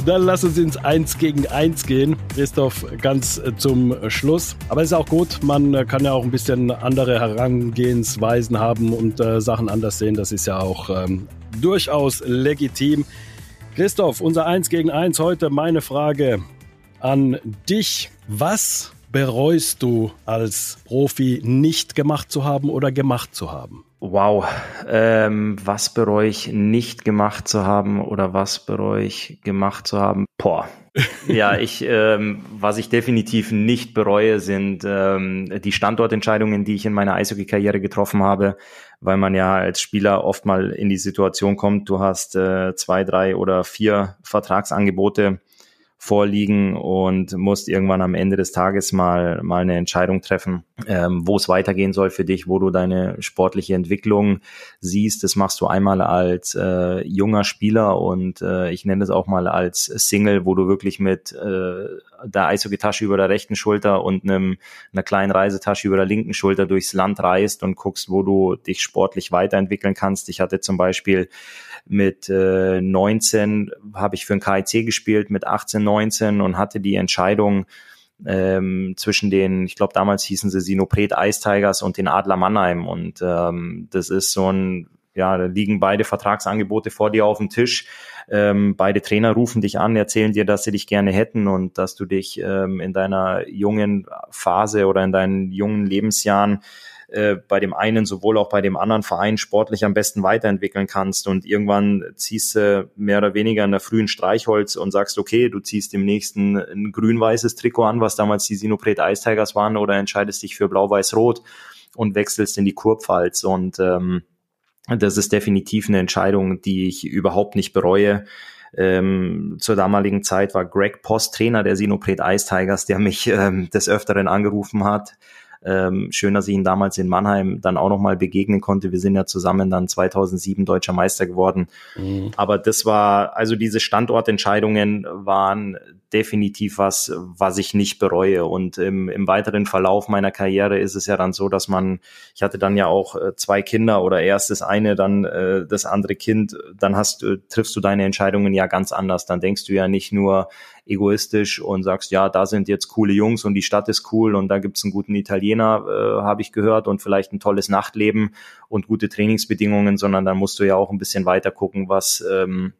Dann lass uns ins 1 gegen 1 gehen. Christoph, ganz äh, zum Schluss. Aber es ist auch gut, man äh, kann ja auch ein bisschen andere Herangehensweisen haben und äh, Sachen anders sehen. Das ist ja auch ähm, durchaus legitim. Christoph, unser 1 gegen 1 heute. Meine Frage an dich. Was bereust du als Profi nicht gemacht zu haben oder gemacht zu haben? Wow, ähm, was bereue ich nicht gemacht zu haben oder was bereue ich gemacht zu haben? Boah. ja, ich, ähm, was ich definitiv nicht bereue, sind ähm, die Standortentscheidungen, die ich in meiner Eishockey-Karriere getroffen habe, weil man ja als Spieler oft mal in die Situation kommt, du hast äh, zwei, drei oder vier Vertragsangebote vorliegen und musst irgendwann am Ende des Tages mal, mal eine Entscheidung treffen, ähm, wo es weitergehen soll für dich, wo du deine sportliche Entwicklung siehst. Das machst du einmal als äh, junger Spieler und äh, ich nenne es auch mal als Single, wo du wirklich mit äh, der Eishockey-Tasche über der rechten Schulter und einem, einer kleinen Reisetasche über der linken Schulter durchs Land reist und guckst, wo du dich sportlich weiterentwickeln kannst. Ich hatte zum Beispiel mit äh, 19 habe ich für ein KIC gespielt, mit 18, 19 und hatte die Entscheidung ähm, zwischen den, ich glaube damals hießen sie Sinopret Ice Tigers und den Adler Mannheim. Und ähm, das ist so ein, ja, da liegen beide Vertragsangebote vor dir auf dem Tisch. Ähm, beide Trainer rufen dich an, erzählen dir, dass sie dich gerne hätten und dass du dich ähm, in deiner jungen Phase oder in deinen jungen Lebensjahren äh, bei dem einen sowohl auch bei dem anderen Verein sportlich am besten weiterentwickeln kannst. Und irgendwann ziehst du mehr oder weniger in der frühen Streichholz und sagst, okay, du ziehst dem nächsten ein grün-weißes Trikot an, was damals die Sinopret Ice Tigers waren oder entscheidest dich für blau-weiß-rot und wechselst in die Kurpfalz. Und ähm, das ist definitiv eine Entscheidung, die ich überhaupt nicht bereue. Ähm, zur damaligen Zeit war Greg Post Trainer der Sinopret Ice Tigers, der mich ähm, des Öfteren angerufen hat ähm, schön, dass ich ihn damals in Mannheim dann auch nochmal begegnen konnte. Wir sind ja zusammen dann 2007 deutscher Meister geworden. Mhm. Aber das war, also diese Standortentscheidungen waren definitiv was, was ich nicht bereue. Und im, im weiteren Verlauf meiner Karriere ist es ja dann so, dass man, ich hatte dann ja auch äh, zwei Kinder oder erst das eine, dann äh, das andere Kind, dann hast, äh, triffst du deine Entscheidungen ja ganz anders. Dann denkst du ja nicht nur, egoistisch und sagst, ja, da sind jetzt coole Jungs und die Stadt ist cool und da gibt's einen guten Italiener, äh, habe ich gehört, und vielleicht ein tolles Nachtleben und gute Trainingsbedingungen, sondern dann musst du ja auch ein bisschen weiter gucken, was ähm,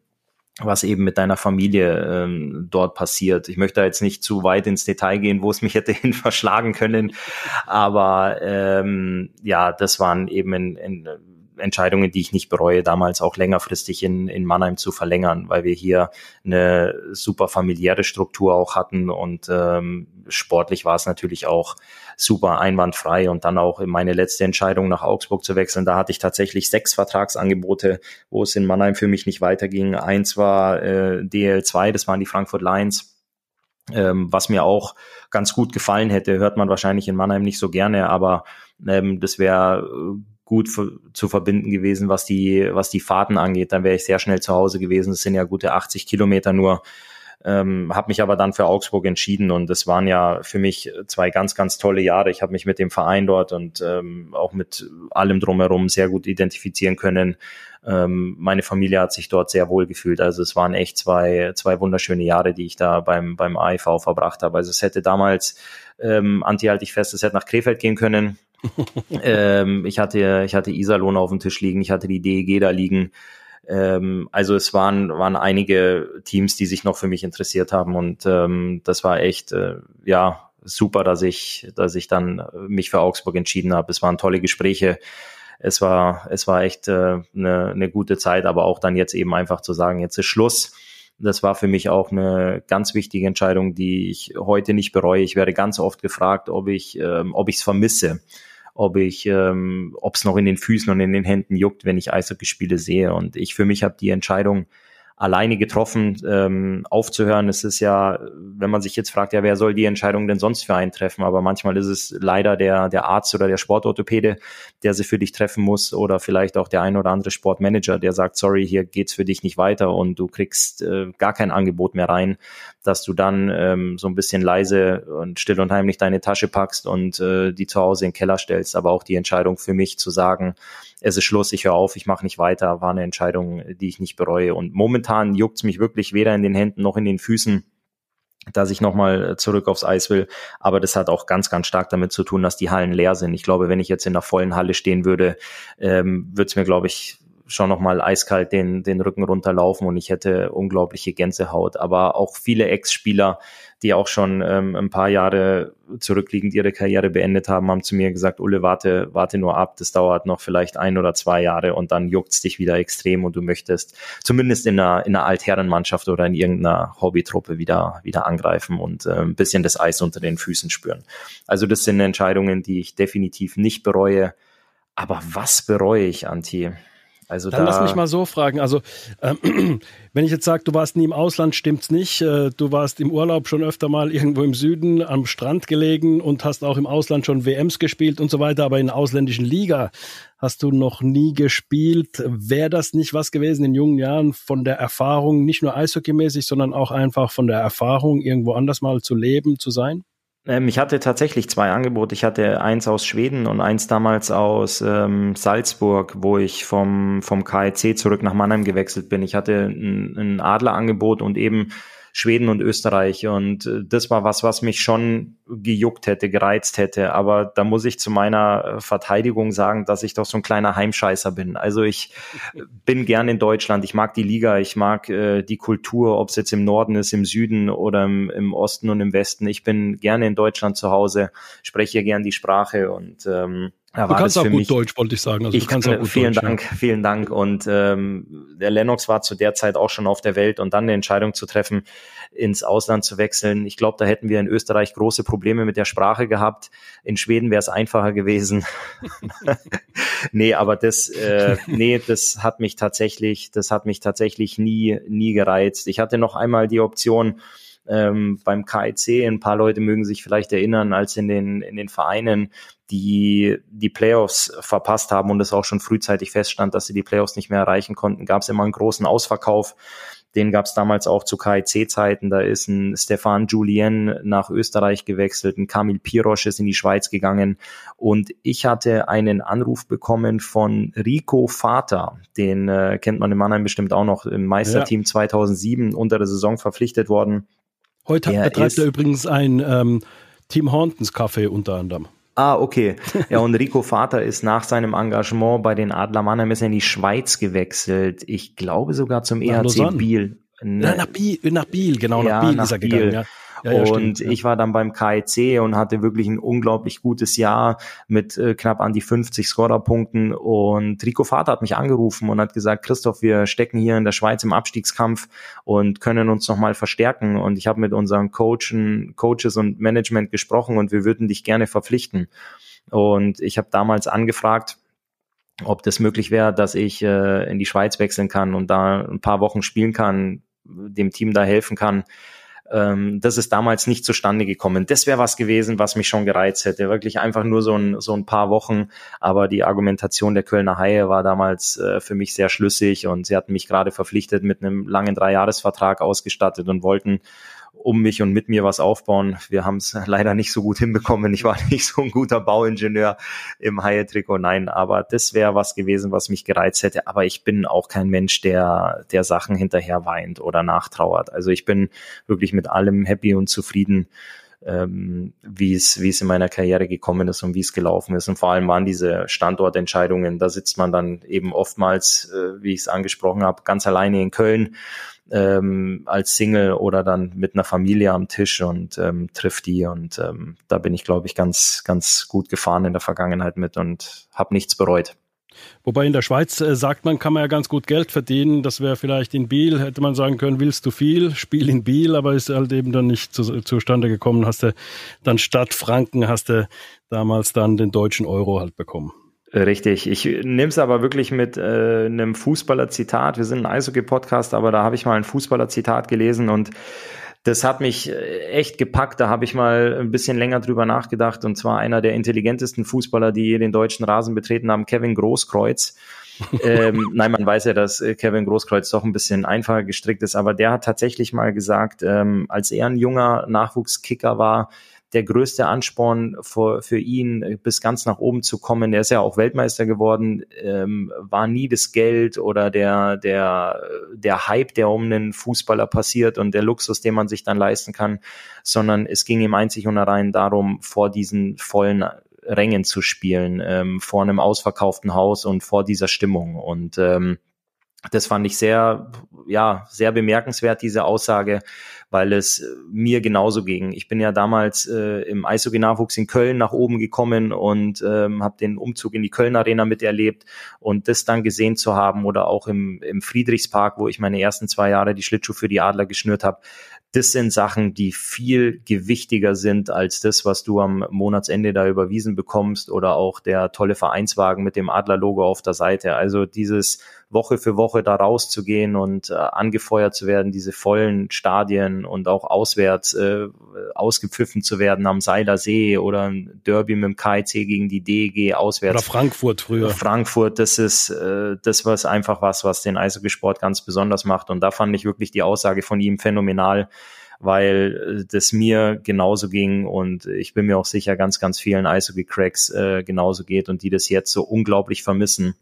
was eben mit deiner Familie ähm, dort passiert. Ich möchte jetzt nicht zu weit ins Detail gehen, wo es mich hätte hin verschlagen können, aber ähm, ja, das waren eben in, in Entscheidungen, die ich nicht bereue, damals auch längerfristig in, in Mannheim zu verlängern, weil wir hier eine super familiäre Struktur auch hatten und ähm, sportlich war es natürlich auch super einwandfrei und dann auch in meine letzte Entscheidung nach Augsburg zu wechseln, da hatte ich tatsächlich sechs Vertragsangebote, wo es in Mannheim für mich nicht weiterging. Eins war äh, DL2, das waren die Frankfurt Lions. Ähm, was mir auch ganz gut gefallen hätte, hört man wahrscheinlich in Mannheim nicht so gerne, aber ähm, das wäre gut zu verbinden gewesen, was die, was die Fahrten angeht. Dann wäre ich sehr schnell zu Hause gewesen. Es sind ja gute 80 Kilometer nur. Ähm, habe mich aber dann für Augsburg entschieden und es waren ja für mich zwei ganz, ganz tolle Jahre. Ich habe mich mit dem Verein dort und ähm, auch mit allem drumherum sehr gut identifizieren können. Ähm, meine Familie hat sich dort sehr wohl gefühlt. Also es waren echt zwei, zwei wunderschöne Jahre, die ich da beim, beim AIV verbracht habe. Also es hätte damals, ähm, Anti halte ich fest, es hätte nach Krefeld gehen können ähm, ich hatte, ich hatte Iserlohn auf dem Tisch liegen, ich hatte die DEG da liegen. Ähm, also es waren, waren einige Teams, die sich noch für mich interessiert haben und ähm, das war echt, äh, ja, super, dass ich, dass ich dann mich für Augsburg entschieden habe. Es waren tolle Gespräche es war, es war echt äh, eine, eine gute Zeit, aber auch dann jetzt eben einfach zu sagen, jetzt ist Schluss. Das war für mich auch eine ganz wichtige Entscheidung, die ich heute nicht bereue. Ich werde ganz oft gefragt, ob ich, ähm, ob ich es vermisse, ob ich, ähm, ob es noch in den Füßen und in den Händen juckt, wenn ich Eishockey-Spiele sehe. Und ich für mich habe die Entscheidung alleine getroffen, ähm, aufzuhören. Es ist ja, wenn man sich jetzt fragt, ja, wer soll die Entscheidung denn sonst für einen treffen? Aber manchmal ist es leider der, der Arzt oder der Sportorthopäde, der sie für dich treffen muss oder vielleicht auch der ein oder andere Sportmanager, der sagt, sorry, hier geht's für dich nicht weiter und du kriegst äh, gar kein Angebot mehr rein, dass du dann ähm, so ein bisschen leise und still und heimlich deine Tasche packst und äh, die zu Hause in den Keller stellst. Aber auch die Entscheidung für mich zu sagen, es ist Schluss, ich höre auf, ich mache nicht weiter, war eine Entscheidung, die ich nicht bereue. Und momentan juckt es mich wirklich weder in den Händen noch in den Füßen, dass ich nochmal zurück aufs Eis will. Aber das hat auch ganz, ganz stark damit zu tun, dass die Hallen leer sind. Ich glaube, wenn ich jetzt in einer vollen Halle stehen würde, ähm, würde es mir, glaube ich, schon nochmal eiskalt den, den Rücken runterlaufen und ich hätte unglaubliche Gänsehaut. Aber auch viele Ex-Spieler, die auch schon ähm, ein paar Jahre zurückliegend ihre Karriere beendet haben, haben zu mir gesagt, Ulle, warte, warte nur ab, das dauert noch vielleicht ein oder zwei Jahre und dann juckt's dich wieder extrem und du möchtest zumindest in einer, in einer Altherrenmannschaft oder in irgendeiner Hobbytruppe wieder, wieder angreifen und äh, ein bisschen das Eis unter den Füßen spüren. Also das sind Entscheidungen, die ich definitiv nicht bereue. Aber was bereue ich, Anti? Also Dann da lass mich mal so fragen. Also, äh, wenn ich jetzt sage, du warst nie im Ausland, stimmt's nicht. Äh, du warst im Urlaub schon öfter mal irgendwo im Süden am Strand gelegen und hast auch im Ausland schon WMs gespielt und so weiter, aber in der ausländischen Liga hast du noch nie gespielt. Wäre das nicht was gewesen in jungen Jahren von der Erfahrung, nicht nur eishockeymäßig, sondern auch einfach von der Erfahrung, irgendwo anders mal zu leben, zu sein? Ähm, ich hatte tatsächlich zwei Angebote. Ich hatte eins aus Schweden und eins damals aus ähm, Salzburg, wo ich vom, vom KIC zurück nach Mannheim gewechselt bin. Ich hatte ein, ein Adlerangebot und eben Schweden und Österreich. Und äh, das war was, was mich schon gejuckt hätte, gereizt hätte. Aber da muss ich zu meiner äh, Verteidigung sagen, dass ich doch so ein kleiner Heimscheißer bin. Also ich bin gern in Deutschland. Ich mag die Liga, ich mag äh, die Kultur, ob es jetzt im Norden ist, im Süden oder im, im Osten und im Westen. Ich bin gerne in Deutschland zu Hause, spreche gern die Sprache und ähm, ja, du kannst auch gut mich, Deutsch, wollte ich sagen. Also ich kann, auch gut vielen Deutsch, Dank, ja. vielen Dank. Und ähm, der Lennox war zu der Zeit auch schon auf der Welt und dann eine Entscheidung zu treffen, ins Ausland zu wechseln. Ich glaube, da hätten wir in Österreich große Probleme mit der Sprache gehabt. In Schweden wäre es einfacher gewesen. nee, aber das, äh, nee, das hat mich tatsächlich, das hat mich tatsächlich nie, nie gereizt. Ich hatte noch einmal die Option, ähm, beim KIC, ein paar Leute mögen sich vielleicht erinnern, als in den, in den Vereinen die die Playoffs verpasst haben und es auch schon frühzeitig feststand, dass sie die Playoffs nicht mehr erreichen konnten, gab es immer einen großen Ausverkauf. Den gab es damals auch zu KIC-Zeiten. Da ist ein Stefan Julien nach Österreich gewechselt, ein Kamil Pirosch ist in die Schweiz gegangen. Und ich hatte einen Anruf bekommen von Rico Vater. Den äh, kennt man in Mannheim bestimmt auch noch im Meisterteam ja. 2007 unter der Saison verpflichtet worden. Heute der betreibt er übrigens ein ähm, Team Horntons Café unter anderem. Ah, okay. Ja, und Rico Vater ist nach seinem Engagement bei den Adler Mannheim ist er in die Schweiz gewechselt. Ich glaube sogar zum EHC. Biel. Ne, nach Biel, nach Biel, genau, nach Biel nach ist er Biel. gegangen, ja. Ja, ja, und stimmt, ich war dann beim KIC und hatte wirklich ein unglaublich gutes Jahr mit äh, knapp an die 50 Scorerpunkten. Und Rico Vater hat mich angerufen und hat gesagt, Christoph, wir stecken hier in der Schweiz im Abstiegskampf und können uns nochmal verstärken. Und ich habe mit unseren Coachen, Coaches und Management gesprochen und wir würden dich gerne verpflichten. Und ich habe damals angefragt, ob das möglich wäre, dass ich äh, in die Schweiz wechseln kann und da ein paar Wochen spielen kann, dem Team da helfen kann. Ähm, das ist damals nicht zustande gekommen. Das wäre was gewesen, was mich schon gereizt hätte. Wirklich einfach nur so ein, so ein paar Wochen. Aber die Argumentation der Kölner Haie war damals äh, für mich sehr schlüssig und sie hatten mich gerade verpflichtet mit einem langen Dreijahresvertrag ausgestattet und wollten um mich und mit mir was aufbauen. Wir haben es leider nicht so gut hinbekommen. Ich war nicht so ein guter Bauingenieur im Haie-Trikot, nein, aber das wäre was gewesen, was mich gereizt hätte. Aber ich bin auch kein Mensch, der, der Sachen hinterher weint oder nachtrauert. Also ich bin wirklich mit allem happy und zufrieden ähm, wie es wie es in meiner Karriere gekommen ist und wie es gelaufen ist und vor allem waren diese Standortentscheidungen da sitzt man dann eben oftmals äh, wie ich es angesprochen habe ganz alleine in Köln ähm, als Single oder dann mit einer Familie am Tisch und ähm, trifft die. Und ähm, da bin ich, glaube ich, ganz, ganz gut gefahren in der Vergangenheit mit und habe nichts bereut. Wobei in der Schweiz äh, sagt man, kann man ja ganz gut Geld verdienen. Das wäre vielleicht in Biel, hätte man sagen können, willst du viel, spiel in Biel, aber ist halt eben dann nicht zu, zustande gekommen. Hast du dann statt Franken, hast du damals dann den deutschen Euro halt bekommen. Richtig. Ich nehme es aber wirklich mit äh, einem Fußballer-Zitat. Wir sind ein Eishockey-Podcast, aber da habe ich mal ein Fußballer-Zitat gelesen und das hat mich äh, echt gepackt. Da habe ich mal ein bisschen länger drüber nachgedacht. Und zwar einer der intelligentesten Fußballer, die den deutschen Rasen betreten haben, Kevin Großkreuz. ähm, nein, man weiß ja, dass äh, Kevin Großkreuz doch ein bisschen einfacher gestrickt ist, aber der hat tatsächlich mal gesagt, ähm, als er ein junger Nachwuchskicker war, der größte Ansporn für, für ihn, äh, bis ganz nach oben zu kommen. Er ist ja auch Weltmeister geworden, ähm, war nie das Geld oder der, der, der Hype, der um einen Fußballer passiert und der Luxus, den man sich dann leisten kann, sondern es ging ihm einzig und allein darum, vor diesen vollen Rängen zu spielen, ähm, vor einem ausverkauften Haus und vor dieser Stimmung. Und ähm, das fand ich sehr, ja, sehr bemerkenswert, diese Aussage, weil es äh, mir genauso ging. Ich bin ja damals äh, im Eishockey-Nachwuchs in Köln nach oben gekommen und ähm, habe den Umzug in die Köln Arena miterlebt und das dann gesehen zu haben oder auch im, im Friedrichspark, wo ich meine ersten zwei Jahre die Schlittschuhe für die Adler geschnürt habe, das sind Sachen, die viel gewichtiger sind als das, was du am Monatsende da überwiesen bekommst oder auch der tolle Vereinswagen mit dem Adler-Logo auf der Seite. Also dieses Woche für Woche da rauszugehen und äh, angefeuert zu werden, diese vollen Stadien und auch auswärts äh, ausgepfiffen zu werden am Seiler See oder ein Derby mit dem KIC gegen die DEG auswärts. Oder Frankfurt früher. Frankfurt, das ist äh, das was einfach was, was den Eishockeysport ganz besonders macht. Und da fand ich wirklich die Aussage von ihm phänomenal weil äh, das mir genauso ging und ich bin mir auch sicher, ganz, ganz vielen Eishockey-Cracks äh, genauso geht und die das jetzt so unglaublich vermissen.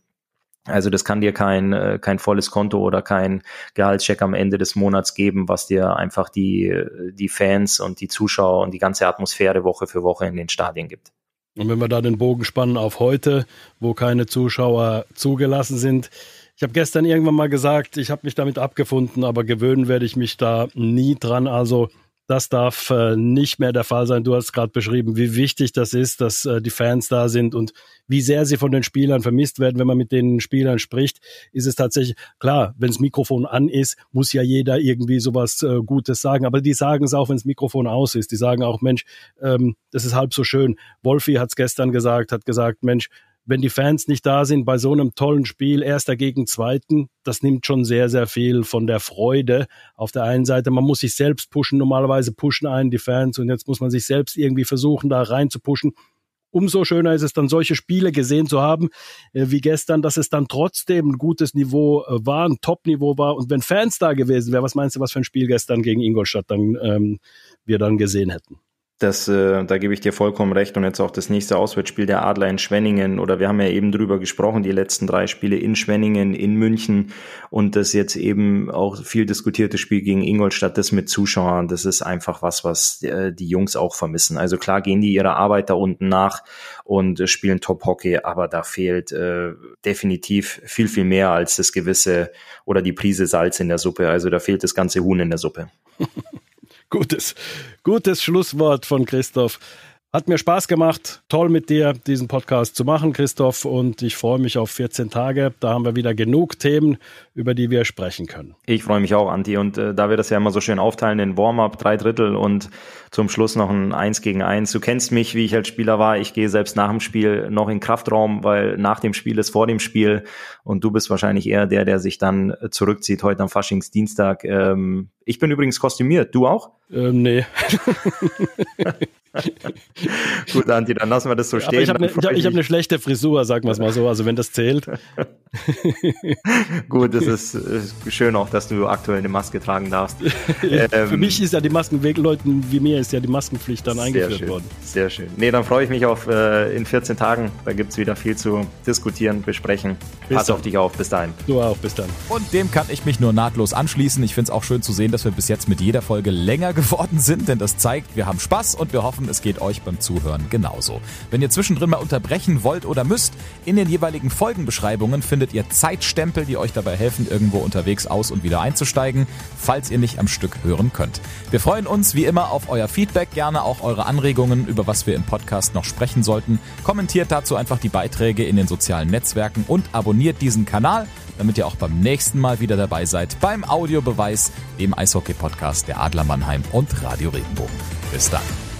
Also das kann dir kein, äh, kein volles Konto oder kein Gehaltscheck am Ende des Monats geben, was dir einfach die, die Fans und die Zuschauer und die ganze Atmosphäre Woche für Woche in den Stadien gibt. Und wenn wir da den Bogen spannen auf heute, wo keine Zuschauer zugelassen sind, ich habe gestern irgendwann mal gesagt, ich habe mich damit abgefunden, aber gewöhnen werde ich mich da nie dran. Also das darf äh, nicht mehr der Fall sein. Du hast gerade beschrieben, wie wichtig das ist, dass äh, die Fans da sind und wie sehr sie von den Spielern vermisst werden. Wenn man mit den Spielern spricht, ist es tatsächlich klar, wenn das Mikrofon an ist, muss ja jeder irgendwie sowas äh, Gutes sagen. Aber die sagen es auch, wenn das Mikrofon aus ist. Die sagen auch, Mensch, ähm, das ist halb so schön. Wolfi hat es gestern gesagt, hat gesagt, Mensch, wenn die Fans nicht da sind bei so einem tollen Spiel, erster gegen zweiten, das nimmt schon sehr, sehr viel von der Freude. Auf der einen Seite, man muss sich selbst pushen, normalerweise pushen einen die Fans und jetzt muss man sich selbst irgendwie versuchen, da rein zu pushen. Umso schöner ist es dann, solche Spiele gesehen zu haben, äh, wie gestern, dass es dann trotzdem ein gutes Niveau äh, war, ein Top-Niveau war. Und wenn Fans da gewesen wären, was meinst du, was für ein Spiel gestern gegen Ingolstadt dann ähm, wir dann gesehen hätten? Das, äh, da gebe ich dir vollkommen recht. Und jetzt auch das nächste Auswärtsspiel der Adler in Schwenningen. Oder wir haben ja eben drüber gesprochen, die letzten drei Spiele in Schwenningen, in München und das jetzt eben auch viel diskutierte Spiel gegen Ingolstadt, das mit Zuschauern. Das ist einfach was, was äh, die Jungs auch vermissen. Also klar gehen die ihrer Arbeit da unten nach und äh, spielen Top-Hockey, aber da fehlt äh, definitiv viel, viel mehr als das gewisse oder die Prise Salz in der Suppe. Also da fehlt das ganze Huhn in der Suppe. Gutes, gutes Schlusswort von Christoph. Hat mir Spaß gemacht. Toll mit dir diesen Podcast zu machen, Christoph. Und ich freue mich auf 14 Tage. Da haben wir wieder genug Themen, über die wir sprechen können. Ich freue mich auch, Anti. Und äh, da wir das ja immer so schön aufteilen, den Warm-up, drei Drittel und zum Schluss noch ein Eins gegen Eins. Du kennst mich, wie ich als Spieler war. Ich gehe selbst nach dem Spiel noch in Kraftraum, weil nach dem Spiel ist vor dem Spiel. Und du bist wahrscheinlich eher der, der sich dann zurückzieht heute am Faschingsdienstag. Ähm, ich bin übrigens kostümiert. Du auch? Ähm, nee. Gut, Anti, dann lassen wir das so stehen. ich habe eine, hab, hab eine schlechte Frisur, sagen wir es mal so, also wenn das zählt. Gut, es ist, ist, schön auch, dass du aktuell eine Maske tragen darfst. ähm, Für mich ist ja die Maskenweg, Leuten wie mir ist ja die Maskenpflicht dann eingeführt schön, worden. Sehr schön. Nee, dann freue ich mich auf äh, in 14 Tagen. Da gibt es wieder viel zu diskutieren, besprechen. Bis Pass dann. auf dich auf. Bis dahin. Du auch. Bis dann. Und dem kann ich mich nur nahtlos anschließen. Ich finde es auch schön zu sehen, dass wir bis jetzt mit jeder Folge länger geworden sind, denn das zeigt, wir haben Spaß und wir hoffen, es geht euch beim Zuhören genauso. Wenn ihr zwischendrin mal unterbrechen wollt oder müsst, in den jeweiligen Folgenbeschreibungen findet ihr Zeitstempel, die euch dabei helfen, irgendwo unterwegs aus und wieder einzusteigen, falls ihr nicht am Stück hören könnt. Wir freuen uns wie immer auf euer Feedback, gerne auch eure Anregungen, über was wir im Podcast noch sprechen sollten. Kommentiert dazu einfach die Beiträge in den sozialen Netzwerken und abonniert diesen Kanal, damit ihr auch beim nächsten Mal wieder dabei seid beim Audiobeweis, dem Eishockey-Podcast der Adler Mannheim und Radio Regenbogen. Bis dann.